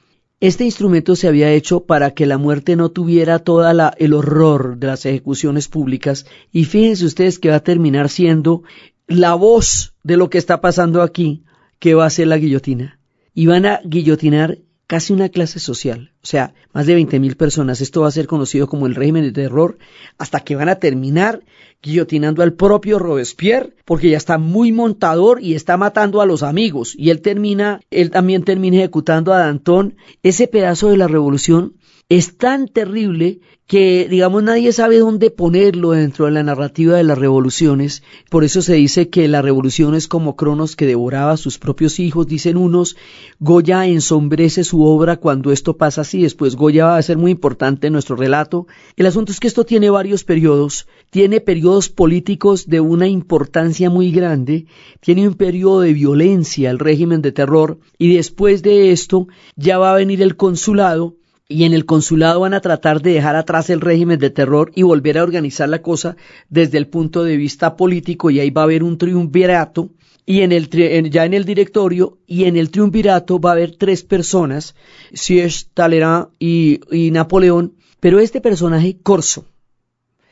Este instrumento se había hecho para que la muerte no tuviera todo el horror de las ejecuciones públicas y fíjense ustedes que va a terminar siendo la voz de lo que está pasando aquí, que va a ser la guillotina. Y van a guillotinar casi una clase social, o sea, más de 20.000 personas. Esto va a ser conocido como el régimen de terror, hasta que van a terminar guillotinando al propio Robespierre, porque ya está muy montador y está matando a los amigos. Y él termina, él también termina ejecutando a Danton. Ese pedazo de la revolución es tan terrible que, digamos, nadie sabe dónde ponerlo dentro de la narrativa de las revoluciones. Por eso se dice que la revolución es como Cronos que devoraba a sus propios hijos, dicen unos. Goya ensombrece su obra cuando esto pasa así. Después Goya va a ser muy importante en nuestro relato. El asunto es que esto tiene varios periodos. Tiene periodos políticos de una importancia muy grande. Tiene un periodo de violencia, el régimen de terror. Y después de esto ya va a venir el consulado y en el consulado van a tratar de dejar atrás el régimen de terror y volver a organizar la cosa desde el punto de vista político y ahí va a haber un triunvirato y en el ya en el directorio y en el triunvirato va a haber tres personas, Siege, Talleyrand y, y Napoleón, pero este personaje Corso,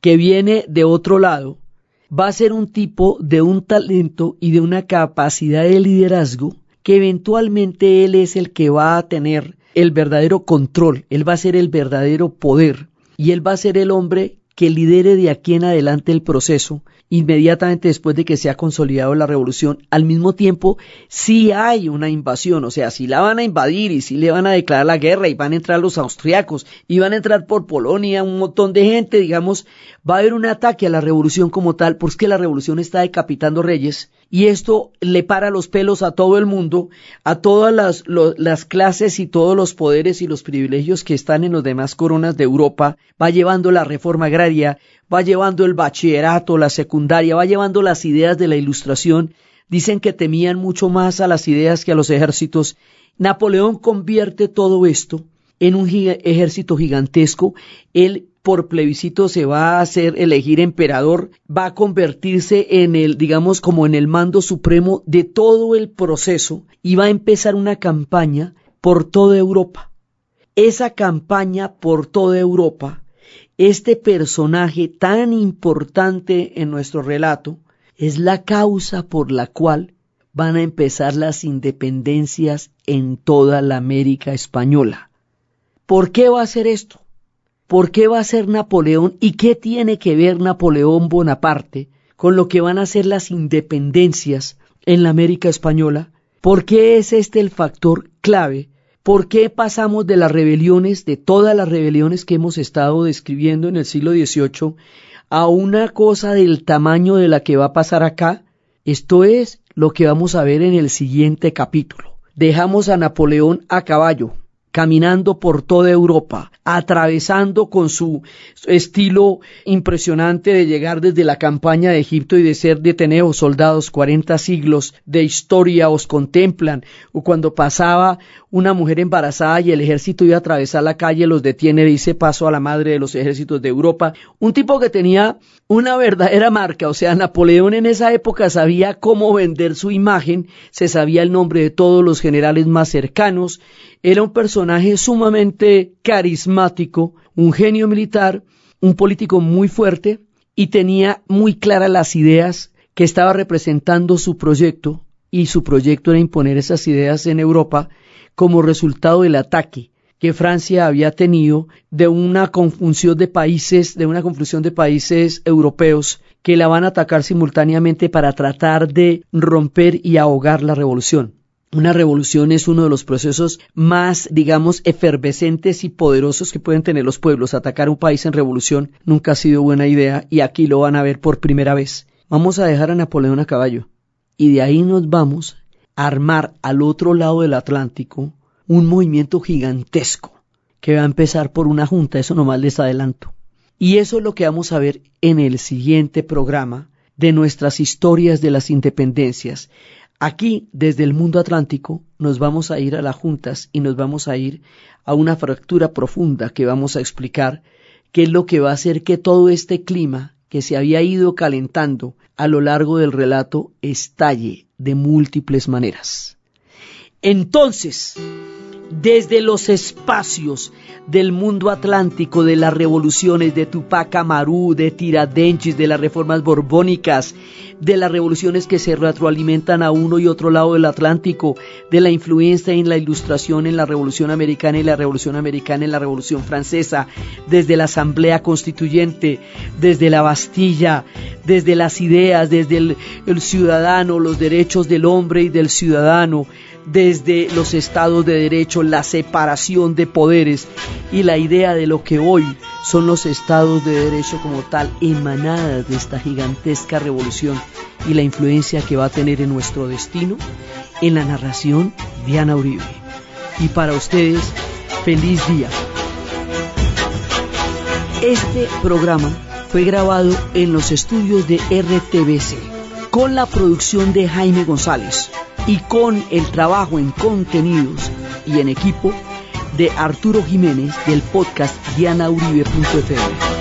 que viene de otro lado, va a ser un tipo de un talento y de una capacidad de liderazgo que eventualmente él es el que va a tener el verdadero control, Él va a ser el verdadero poder y Él va a ser el hombre que lidere de aquí en adelante el proceso inmediatamente después de que se ha consolidado la revolución. Al mismo tiempo, si hay una invasión, o sea, si la van a invadir y si le van a declarar la guerra y van a entrar los austriacos y van a entrar por Polonia un montón de gente, digamos, va a haber un ataque a la revolución como tal, porque la revolución está decapitando reyes y esto le para los pelos a todo el mundo, a todas las, las clases y todos los poderes y los privilegios que están en los demás coronas de Europa, va llevando la reforma agraria, va llevando el bachillerato, la secundaria, va llevando las ideas de la ilustración. Dicen que temían mucho más a las ideas que a los ejércitos. Napoleón convierte todo esto en un ejército gigantesco. Él por plebiscito se va a hacer elegir emperador, va a convertirse en el, digamos, como en el mando supremo de todo el proceso y va a empezar una campaña por toda Europa. Esa campaña por toda Europa, este personaje tan importante en nuestro relato, es la causa por la cual van a empezar las independencias en toda la América española. ¿Por qué va a hacer esto? ¿Por qué va a ser Napoleón y qué tiene que ver Napoleón Bonaparte con lo que van a ser las independencias en la América española? ¿Por qué es este el factor clave? ¿Por qué pasamos de las rebeliones, de todas las rebeliones que hemos estado describiendo en el siglo XVIII, a una cosa del tamaño de la que va a pasar acá? Esto es lo que vamos a ver en el siguiente capítulo. Dejamos a Napoleón a caballo, caminando por toda Europa, atravesando con su estilo impresionante de llegar desde la campaña de Egipto y de ser deteneos soldados, 40 siglos de historia os contemplan, o cuando pasaba una mujer embarazada y el ejército iba a atravesar la calle, los detiene, dice paso a la madre de los ejércitos de Europa, un tipo que tenía una verdadera marca, o sea, Napoleón en esa época sabía cómo vender su imagen, se sabía el nombre de todos los generales más cercanos, era un personaje sumamente carismático, un genio militar, un político muy fuerte y tenía muy claras las ideas que estaba representando su proyecto y su proyecto era imponer esas ideas en Europa como resultado del ataque que Francia había tenido de una confusión de países, de una confusión de países europeos que la van a atacar simultáneamente para tratar de romper y ahogar la revolución. Una revolución es uno de los procesos más, digamos, efervescentes y poderosos que pueden tener los pueblos. Atacar un país en revolución nunca ha sido buena idea y aquí lo van a ver por primera vez. Vamos a dejar a Napoleón a caballo y de ahí nos vamos a armar al otro lado del Atlántico un movimiento gigantesco que va a empezar por una junta, eso nomás les adelanto. Y eso es lo que vamos a ver en el siguiente programa de nuestras historias de las independencias. Aquí, desde el mundo atlántico, nos vamos a ir a las juntas y nos vamos a ir a una fractura profunda que vamos a explicar qué es lo que va a hacer que todo este clima que se había ido calentando a lo largo del relato estalle de múltiples maneras. Entonces, desde los espacios del mundo atlántico, de las revoluciones de Tupac Amaru, de Tiradentes, de las reformas borbónicas, de las revoluciones que se retroalimentan a uno y otro lado del Atlántico, de la influencia en la ilustración en la Revolución Americana y la Revolución Americana en la Revolución Francesa, desde la Asamblea Constituyente, desde la Bastilla, desde las ideas, desde el, el ciudadano, los derechos del hombre y del ciudadano, desde los estados de derecho, la separación de poderes y la idea de lo que hoy son los estados de derecho como tal, emanadas de esta gigantesca revolución y la influencia que va a tener en nuestro destino, en la narración de Ana Uribe. Y para ustedes, feliz día. Este programa fue grabado en los estudios de RTBC con la producción de Jaime González y con el trabajo en contenidos y en equipo de Arturo Jiménez del podcast dianauribe.fm.